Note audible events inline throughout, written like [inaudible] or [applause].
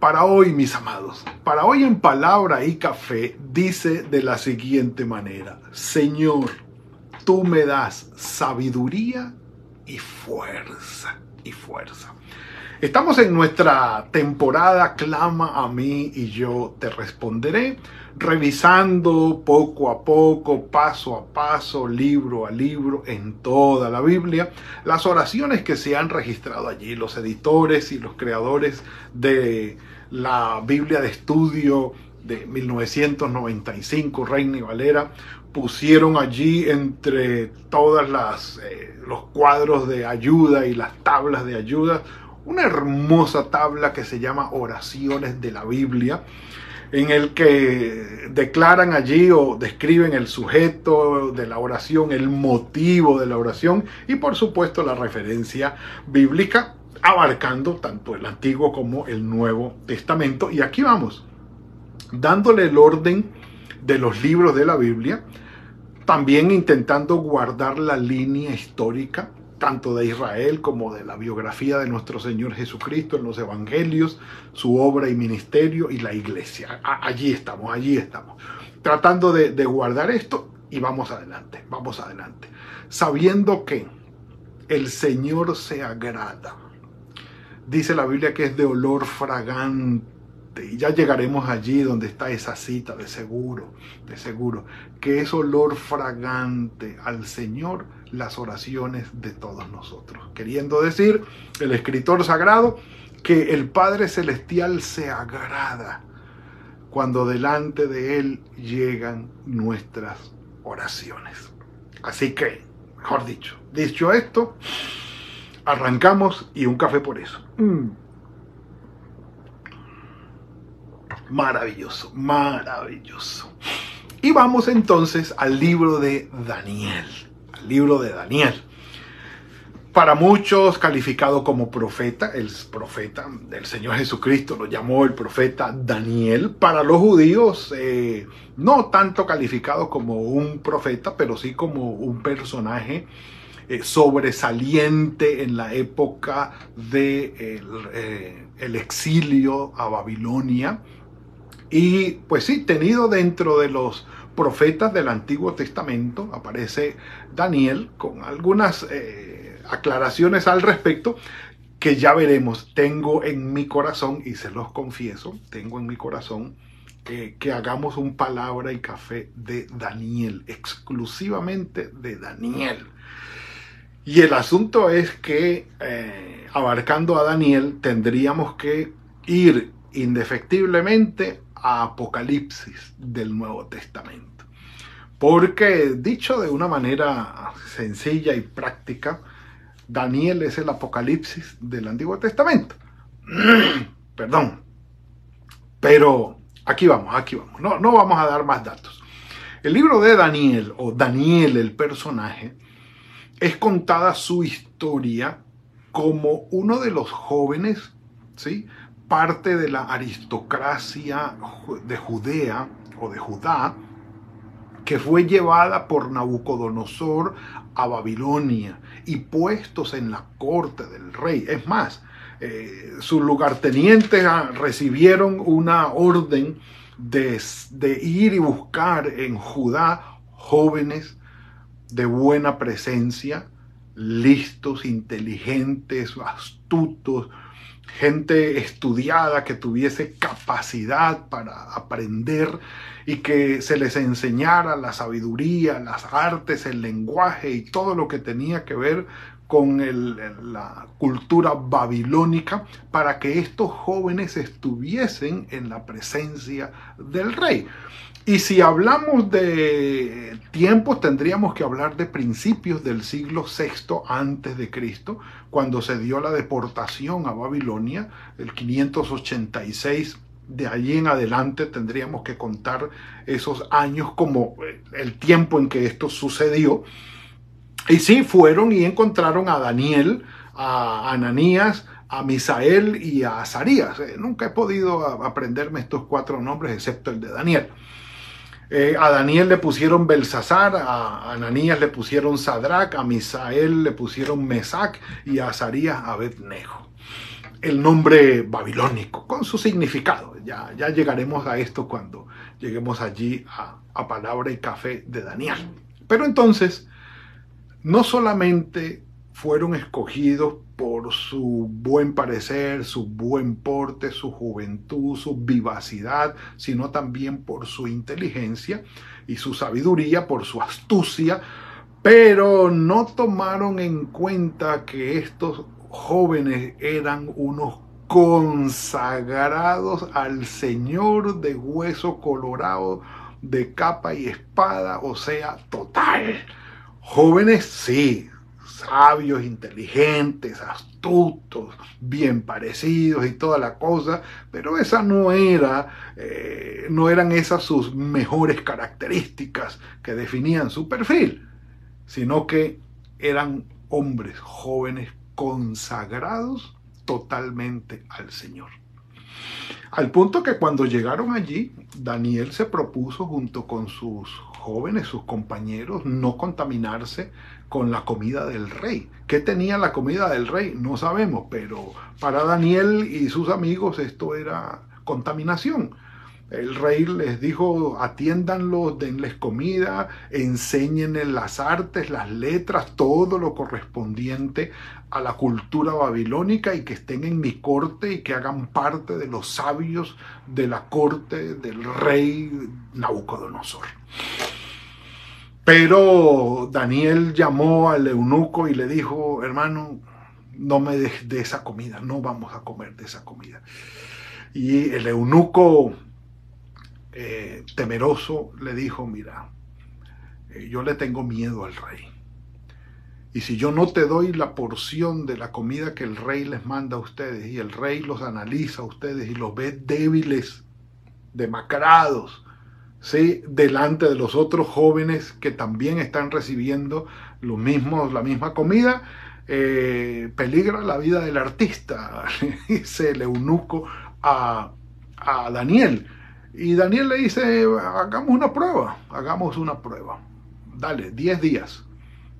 para hoy, mis amados, para hoy en palabra y café dice de la siguiente manera, Señor, tú me das sabiduría y fuerza, y fuerza. Estamos en nuestra temporada Clama a mí y yo te responderé, revisando poco a poco, paso a paso, libro a libro, en toda la Biblia, las oraciones que se han registrado allí, los editores y los creadores de la Biblia de estudio de 1995, Reina Valera, pusieron allí entre todas las eh, los cuadros de ayuda y las tablas de ayuda una hermosa tabla que se llama Oraciones de la Biblia, en el que declaran allí o describen el sujeto de la oración, el motivo de la oración y por supuesto la referencia bíblica abarcando tanto el Antiguo como el Nuevo Testamento. Y aquí vamos, dándole el orden de los libros de la Biblia, también intentando guardar la línea histórica tanto de Israel como de la biografía de nuestro Señor Jesucristo en los Evangelios, su obra y ministerio y la iglesia. allí estamos, allí estamos. Tratando de, guardar esto y vamos adelante, vamos adelante. Sabiendo que el Señor se agrada. Dice la Biblia que es de olor fragante y ya llegaremos allí donde está esa cita de seguro, de seguro, que es olor fragante al Señor las oraciones de todos nosotros. Queriendo decir, el escritor sagrado, que el Padre Celestial se agrada cuando delante de Él llegan nuestras oraciones. Así que, mejor dicho, dicho esto, arrancamos y un café por eso. Mm. Maravilloso, maravilloso. Y vamos entonces al libro de Daniel, al libro de Daniel. Para muchos calificado como profeta, el profeta del Señor Jesucristo lo llamó el profeta Daniel. Para los judíos, eh, no tanto calificado como un profeta, pero sí como un personaje eh, sobresaliente en la época del de eh, el exilio a Babilonia y pues sí, tenido dentro de los profetas del Antiguo Testamento, aparece Daniel con algunas eh, aclaraciones al respecto que ya veremos. Tengo en mi corazón, y se los confieso, tengo en mi corazón que hagamos un palabra y café de Daniel, exclusivamente de Daniel. Y el asunto es que eh, abarcando a Daniel tendríamos que ir indefectiblemente Apocalipsis del Nuevo Testamento. Porque dicho de una manera sencilla y práctica, Daniel es el Apocalipsis del Antiguo Testamento. [clears throat] Perdón. Pero aquí vamos, aquí vamos. No, no vamos a dar más datos. El libro de Daniel, o Daniel el personaje, es contada su historia como uno de los jóvenes, ¿sí? parte de la aristocracia de Judea o de Judá que fue llevada por Nabucodonosor a Babilonia y puestos en la corte del rey. Es más, eh, sus lugartenientes ah, recibieron una orden de, de ir y buscar en Judá jóvenes de buena presencia, listos, inteligentes, astutos, gente estudiada que tuviese capacidad para aprender y que se les enseñara la sabiduría, las artes, el lenguaje y todo lo que tenía que ver con la cultura babilónica para que estos jóvenes estuviesen en la presencia del rey. Y si hablamos de tiempos, tendríamos que hablar de principios del siglo VI antes de Cristo, cuando se dio la deportación a Babilonia, el 586 de allí en adelante tendríamos que contar esos años como eh, el tiempo en que esto sucedió. Y sí, fueron y encontraron a Daniel, a Ananías, a Misael y a Azarías. Eh, nunca he podido aprenderme estos cuatro nombres excepto el de Daniel. Eh, a Daniel le pusieron Belsasar, a Ananías le pusieron Sadrach, a Misael le pusieron Mesac y a Azarías Abednego. El nombre babilónico, con su significado. Ya, ya llegaremos a esto cuando lleguemos allí a, a Palabra y Café de Daniel. Pero entonces, no solamente fueron escogidos por su buen parecer, su buen porte, su juventud, su vivacidad, sino también por su inteligencia y su sabiduría, por su astucia, pero no tomaron en cuenta que estos jóvenes eran unos consagrados al Señor de hueso colorado, de capa y espada, o sea, total. Jóvenes, sí, sabios, inteligentes, astutos, bien parecidos y toda la cosa, pero esa no era, eh, no eran esas sus mejores características que definían su perfil, sino que eran hombres jóvenes consagrados totalmente al Señor. Al punto que cuando llegaron allí, Daniel se propuso junto con sus jóvenes, sus compañeros, no contaminarse con la comida del rey. ¿Qué tenía la comida del rey? No sabemos, pero para Daniel y sus amigos esto era contaminación. El rey les dijo, atiéndanlos, denles comida, enséñenles las artes, las letras, todo lo correspondiente a la cultura babilónica y que estén en mi corte y que hagan parte de los sabios de la corte del rey Nabucodonosor. Pero Daniel llamó al eunuco y le dijo, hermano, no me des de esa comida, no vamos a comer de esa comida. Y el eunuco eh, temeroso le dijo, mira, eh, yo le tengo miedo al rey. Y si yo no te doy la porción de la comida que el rey les manda a ustedes y el rey los analiza a ustedes y los ve débiles, demacrados, ¿sí? delante de los otros jóvenes que también están recibiendo los mismos, la misma comida, eh, peligra la vida del artista, [laughs] dice el eunuco a, a Daniel. Y Daniel le dice, hagamos una prueba, hagamos una prueba. Dale, 10 días.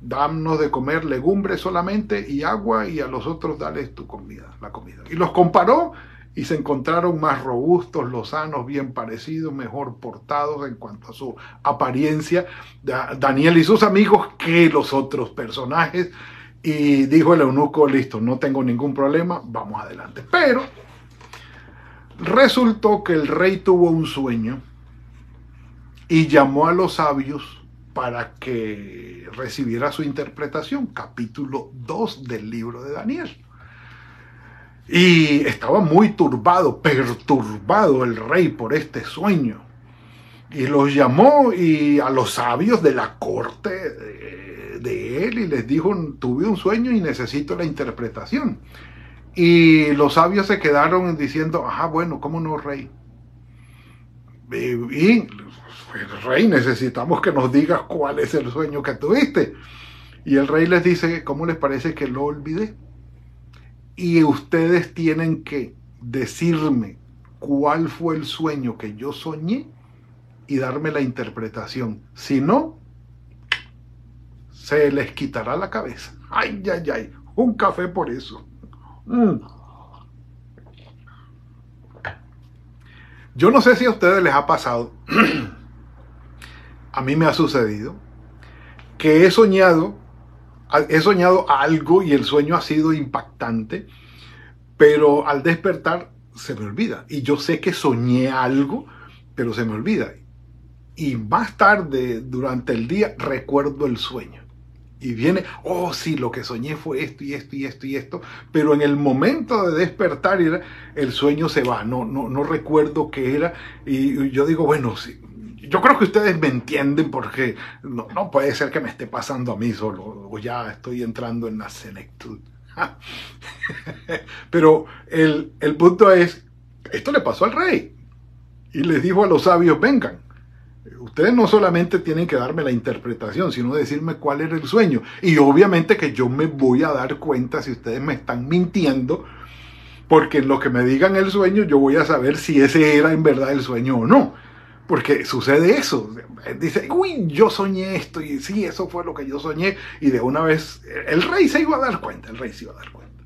Danos de comer legumbres solamente y agua y a los otros dale tu comida, la comida. Y los comparó y se encontraron más robustos, lozanos, bien parecidos, mejor portados en cuanto a su apariencia, Daniel y sus amigos, que los otros personajes. Y dijo el eunuco, listo, no tengo ningún problema, vamos adelante. Pero Resultó que el rey tuvo un sueño y llamó a los sabios para que recibiera su interpretación, capítulo 2 del libro de Daniel. Y estaba muy turbado, perturbado el rey por este sueño. Y los llamó y a los sabios de la corte de, él y les dijo, tuve un sueño y necesito la interpretación. Y los sabios se quedaron diciendo, ajá, bueno, ¿cómo no, rey? Y, rey, necesitamos que nos digas cuál es el sueño que tuviste. Y el rey les dice, ¿cómo les parece que lo olvidé? Y ustedes tienen que decirme cuál fue el sueño que yo soñé y darme la interpretación. Si no, se les quitará la cabeza. Ay, ay, ay, un café por eso. Mm. Yo no sé si a ustedes les ha pasado, [clears throat] a mí me ha sucedido, que he soñado, he soñado algo y el sueño ha sido impactante, pero al despertar se me olvida. Y yo sé que soñé algo, pero se me olvida. Y más tarde, durante el día, recuerdo el sueño y viene, oh sí, lo que soñé fue esto y esto y esto y esto, pero en el momento de despertar el sueño se va, no, no, no recuerdo qué era y yo digo, bueno, sí, yo creo que ustedes me entienden porque no, puede ser que me esté pasando a mí solo o ya estoy entrando en la senectud. [laughs] pero el, el punto es, esto le pasó al rey. y les dijo a los sabios, vengan, ustedes no solamente tienen que darme la interpretación, sino decirme cuál era el sueño. Y obviamente que yo me voy a dar cuenta si ustedes me están mintiendo, porque en lo que me digan el sueño yo voy a saber si ese era en verdad el sueño o no. Porque sucede eso. Dice, uy, yo soñé esto y sí, eso fue lo que yo soñé. Y de una vez el rey se iba a dar cuenta, el rey se iba a dar cuenta.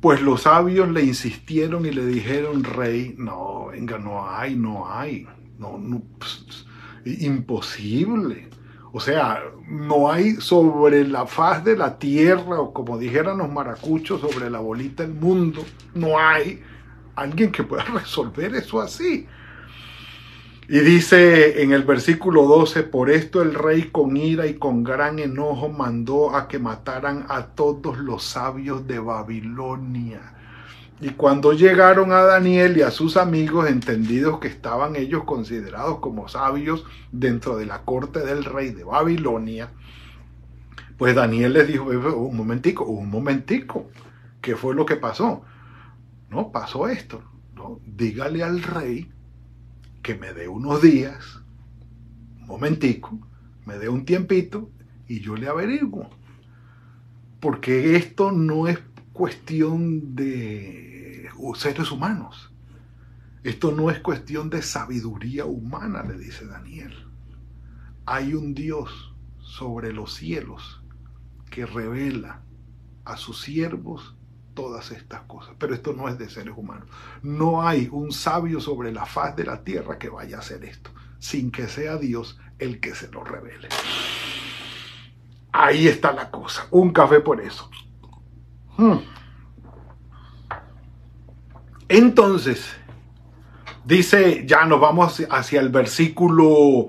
Pues los sabios le insistieron y le dijeron, rey, no, venga, no hay, no hay, no, no imposible. O sea, no hay sobre la faz de la tierra, o como dijeran los maracuchos, sobre la bolita del mundo, no hay alguien que pueda [laughs] resolver eso así. Y dice en el versículo 12, por esto el rey con ira y con gran enojo mandó a que mataran a todos los sabios de Babilonia. Y cuando llegaron a Daniel y a sus amigos, entendidos que estaban ellos considerados como sabios dentro de la corte del rey de Babilonia, pues Daniel les dijo, un momentico, un momentico, ¿qué fue lo que pasó? No, pasó esto. ¿no? Dígale al rey que me dé unos días, un momentico, me dé un tiempito y yo le averiguo. Porque esto no es cuestión de seres humanos. Esto no es cuestión de sabiduría humana, le dice Daniel. Hay un Dios sobre los cielos que revela a sus siervos todas estas cosas. Pero esto no es de seres humanos. No hay un sabio sobre la faz de la tierra que vaya a hacer esto, sin que sea Dios el que se lo revele. Ahí está la cosa. Un café por eso. Hmm. Entonces, dice, ya nos vamos hacia el versículo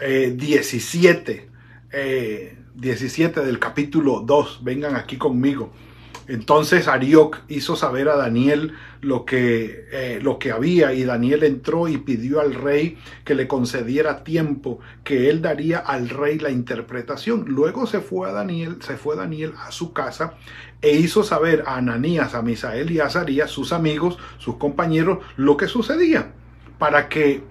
17, eh, 17 eh, del capítulo 2. Vengan aquí conmigo. Entonces Arioc hizo saber a Daniel lo que, eh, lo que había y Daniel entró y pidió al rey que le concediera tiempo, que él daría al rey la interpretación. Luego se fue a Daniel, se fue Daniel a su casa e hizo saber a Ananías, a Misael y a Azarías, sus amigos, sus compañeros, lo que sucedía, para que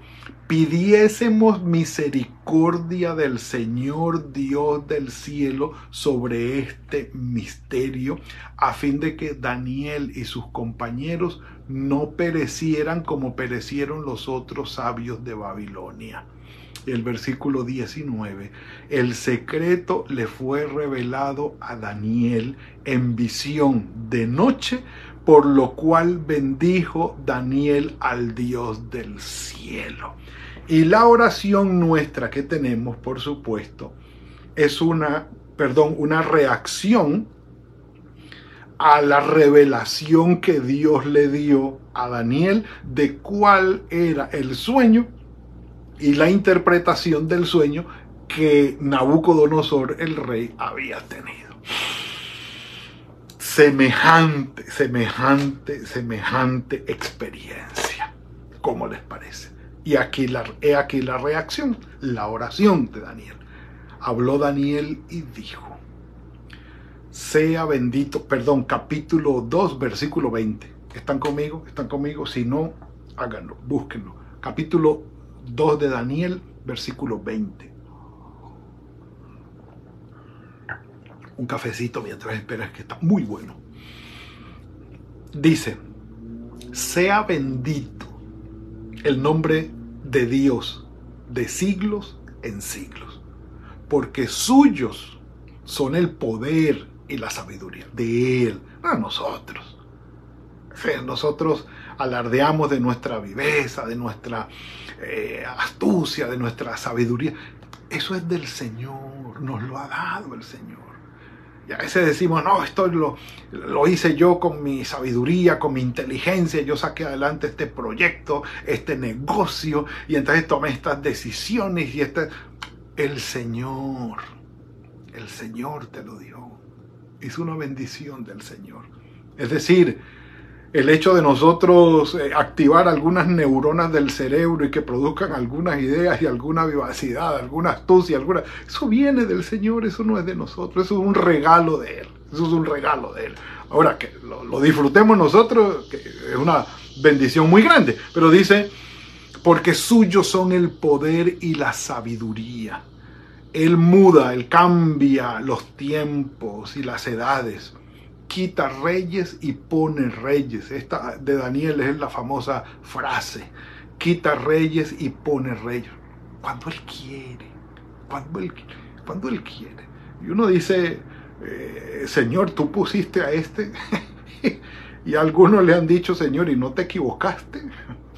pidiésemos misericordia del Señor Dios del cielo sobre este misterio, a fin de que Daniel y sus compañeros no perecieran como perecieron los otros sabios de Babilonia. El versículo 19, el secreto le fue revelado a Daniel en visión de noche, por lo cual bendijo Daniel al Dios del cielo. Y la oración nuestra que tenemos, por supuesto, es una, perdón, una reacción a la revelación que Dios le dio a Daniel de cuál era el sueño y la interpretación del sueño que Nabucodonosor el rey había tenido. Semejante, semejante, semejante experiencia. ¿Cómo les parece? Y aquí la, he aquí la reacción, la oración de Daniel. Habló Daniel y dijo, sea bendito, perdón, capítulo 2, versículo 20. ¿Están conmigo? ¿Están conmigo? Si no, háganlo, búsquenlo. Capítulo 2 de Daniel, versículo 20. Un cafecito mientras esperas que está muy bueno. Dice, sea bendito el nombre de Dios de siglos en siglos, porque suyos son el poder y la sabiduría de Él, no nosotros. Nosotros alardeamos de nuestra viveza, de nuestra eh, astucia, de nuestra sabiduría. Eso es del Señor, nos lo ha dado el Señor. Y a veces decimos, no, esto lo, lo hice yo con mi sabiduría, con mi inteligencia, yo saqué adelante este proyecto, este negocio, y entonces tomé estas decisiones y este... El Señor, el Señor te lo dio. Es una bendición del Señor. Es decir, el hecho de nosotros eh, activar algunas neuronas del cerebro y que produzcan algunas ideas y alguna vivacidad, alguna astucia, alguna... Eso viene del Señor, eso no es de nosotros, eso es un regalo de Él, eso es un regalo de Él. Ahora, que lo, disfrutemos nosotros, que es una bendición muy grande, pero dice, porque suyos son el poder y la sabiduría. Él muda, Él cambia los tiempos y las edades. Quita reyes y pone reyes. Esta de Daniel es la famosa frase. Quita reyes y pone reyes. Cuando Él quiere. Cuando Él, cuando él quiere. Y uno dice, eh, Señor, tú pusiste a este. [laughs] y algunos le han dicho, Señor, y no te equivocaste.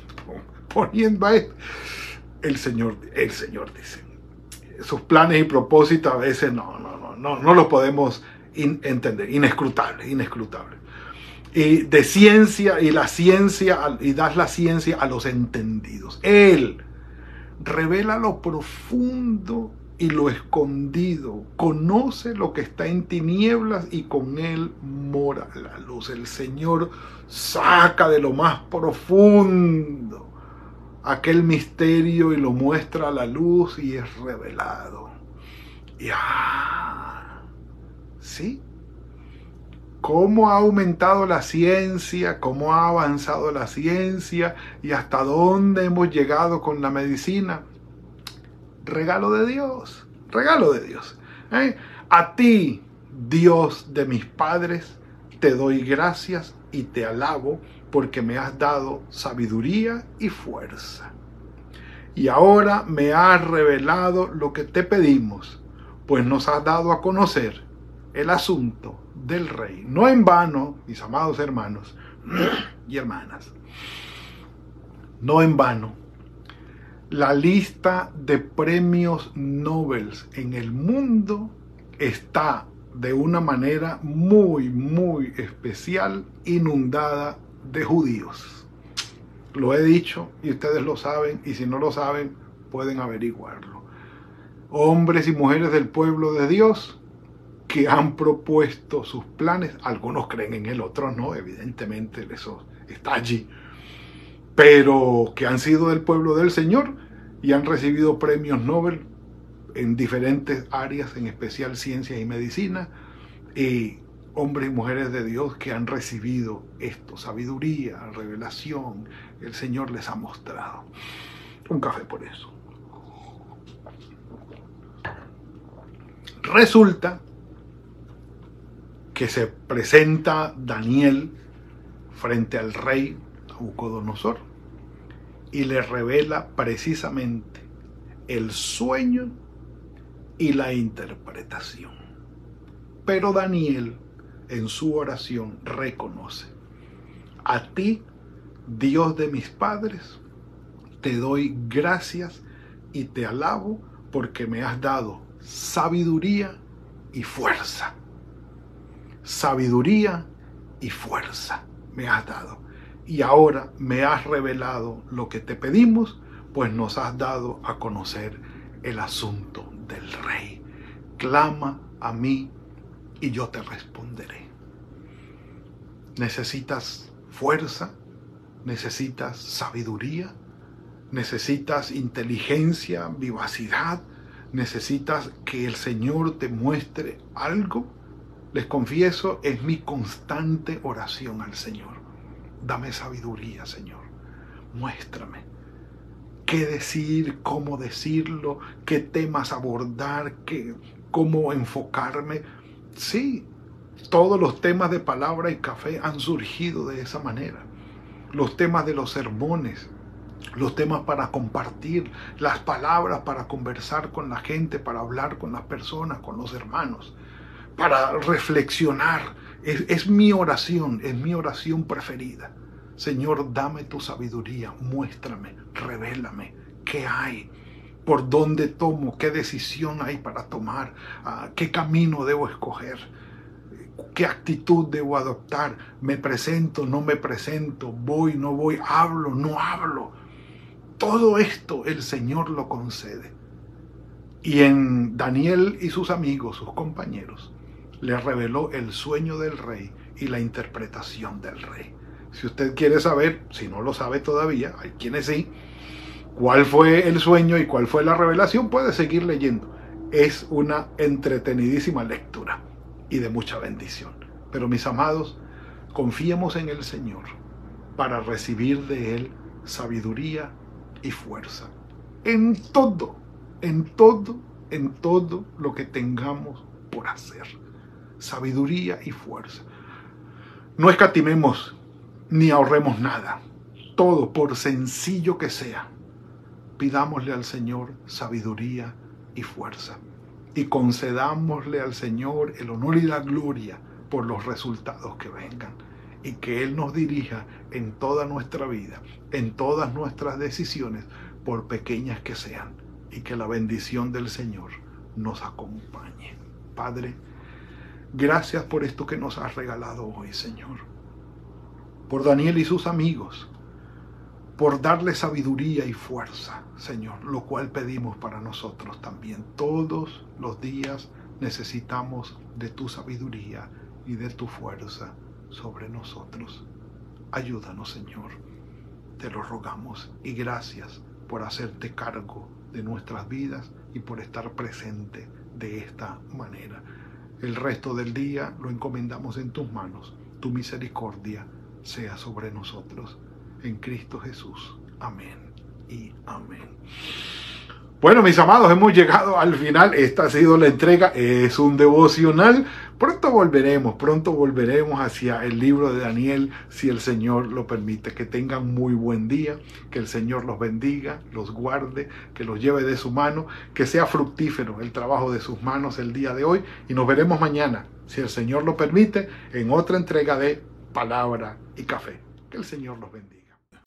[laughs] Poniendo a este. El Señor, el Señor dice, sus planes y propósitos a veces no, no, no, no, no los podemos entender, inescrutable, inescrutable. Y de ciencia y la ciencia, y das la ciencia a los entendidos. Él revela lo profundo y lo escondido, conoce lo que está en tinieblas y con él mora la luz. El Señor saca de lo más profundo aquel misterio y lo muestra a la luz y es revelado. Y ah, ¿sí? ¿Cómo ha aumentado la ciencia? ¿Cómo ha avanzado la ciencia? ¿Y hasta dónde hemos llegado con la medicina? Regalo de Dios, regalo de Dios. ¿eh? A ti, Dios de mis padres, te doy gracias y te alabo porque me has dado sabiduría y fuerza. Y ahora me has revelado lo que te pedimos, pues nos has dado a conocer el asunto del rey. No en vano, mis amados hermanos [clears throat] y hermanas, no en vano, la lista de premios Nobel en el mundo está de una manera muy, muy especial, inundada de judíos. Lo he dicho y ustedes lo saben y si no lo saben pueden averiguarlo. Hombres y mujeres del pueblo de Dios que han propuesto sus planes, algunos creen en él, otros no, evidentemente eso está allí, pero que han sido del pueblo del Señor y han recibido premios Nobel en diferentes áreas, en especial ciencia y medicina, y hombres y mujeres de Dios que han recibido esto, sabiduría, revelación, el Señor les ha mostrado. Un café por eso. Resulta que se presenta Daniel frente al rey Nabucodonosor y le revela precisamente el sueño y la interpretación. Pero Daniel en su oración reconoce, a ti, Dios de mis padres, te doy gracias y te alabo porque me has dado sabiduría y fuerza. Sabiduría y fuerza me has dado. Y ahora me has revelado lo que te pedimos, pues nos has dado a conocer el asunto del rey. Clama a mí y yo te responderé. Necesitas fuerza, necesitas sabiduría, necesitas inteligencia, vivacidad, necesitas que el Señor te muestre algo. Les confieso, es mi constante oración al Señor. Dame sabiduría, Señor. Muéstrame qué decir, cómo decirlo, qué temas abordar, qué, cómo enfocarme Sí, todos los temas de palabra y café han surgido de esa manera. Los temas de los sermones, los temas para compartir, las palabras para conversar con la gente, para hablar con las personas, con los hermanos, para reflexionar. Es, mi oración, es mi oración preferida. Señor, dame tu sabiduría, muéstrame, revélame qué hay, por dónde tomo, qué decisión hay para tomar, ah, qué camino debo escoger, qué actitud debo adoptar, me presento, no me presento, voy, no voy, hablo, no hablo. Todo esto el Señor lo concede. Y en Daniel y sus amigos, sus compañeros, le reveló el sueño del rey y la interpretación del rey. Si usted quiere saber, si no lo sabe todavía, hay quienes sí, cuál fue el sueño y cuál fue la revelación, puede seguir leyendo. Es una entretenidísima lectura y de mucha bendición. Pero mis amados, confiemos en el Señor para recibir de Él sabiduría y fuerza. En todo, en todo, en todo lo que tengamos por hacer. Sabiduría y fuerza. No escatimemos ni ahorremos nada. Todo, por sencillo que sea, pidámosle al Señor sabiduría y fuerza. Y concedámosle al Señor el honor y la gloria por los resultados que vengan. Y que Él nos dirija en toda nuestra vida, en todas nuestras decisiones, por pequeñas que sean. Y que la bendición del Señor nos acompañe. Padre, gracias por esto que nos has regalado hoy, Señor por Daniel y sus amigos, por darle sabiduría y fuerza, Señor, lo cual pedimos para nosotros también. Todos los días necesitamos de tu sabiduría y de tu fuerza sobre nosotros. Ayúdanos, Señor. Te lo rogamos y gracias por hacerte cargo de nuestras vidas y por estar presente de esta manera. El resto del día lo encomendamos en tus manos, tu misericordia sea sobre nosotros. En Cristo Jesús. Amén y amén. Bueno, mis amados, hemos llegado al final. Esta ha sido la entrega. Es un devocional. Pronto volveremos, pronto volveremos hacia el libro de Daniel, si el Señor lo permite. Que tengan muy buen día, que el Señor los bendiga, los guarde, que los lleve de su mano, que sea fructífero el trabajo de sus manos el día de hoy. Y nos veremos mañana, si el Señor lo permite, en otra entrega de palabra y café. Que el Señor los bendiga.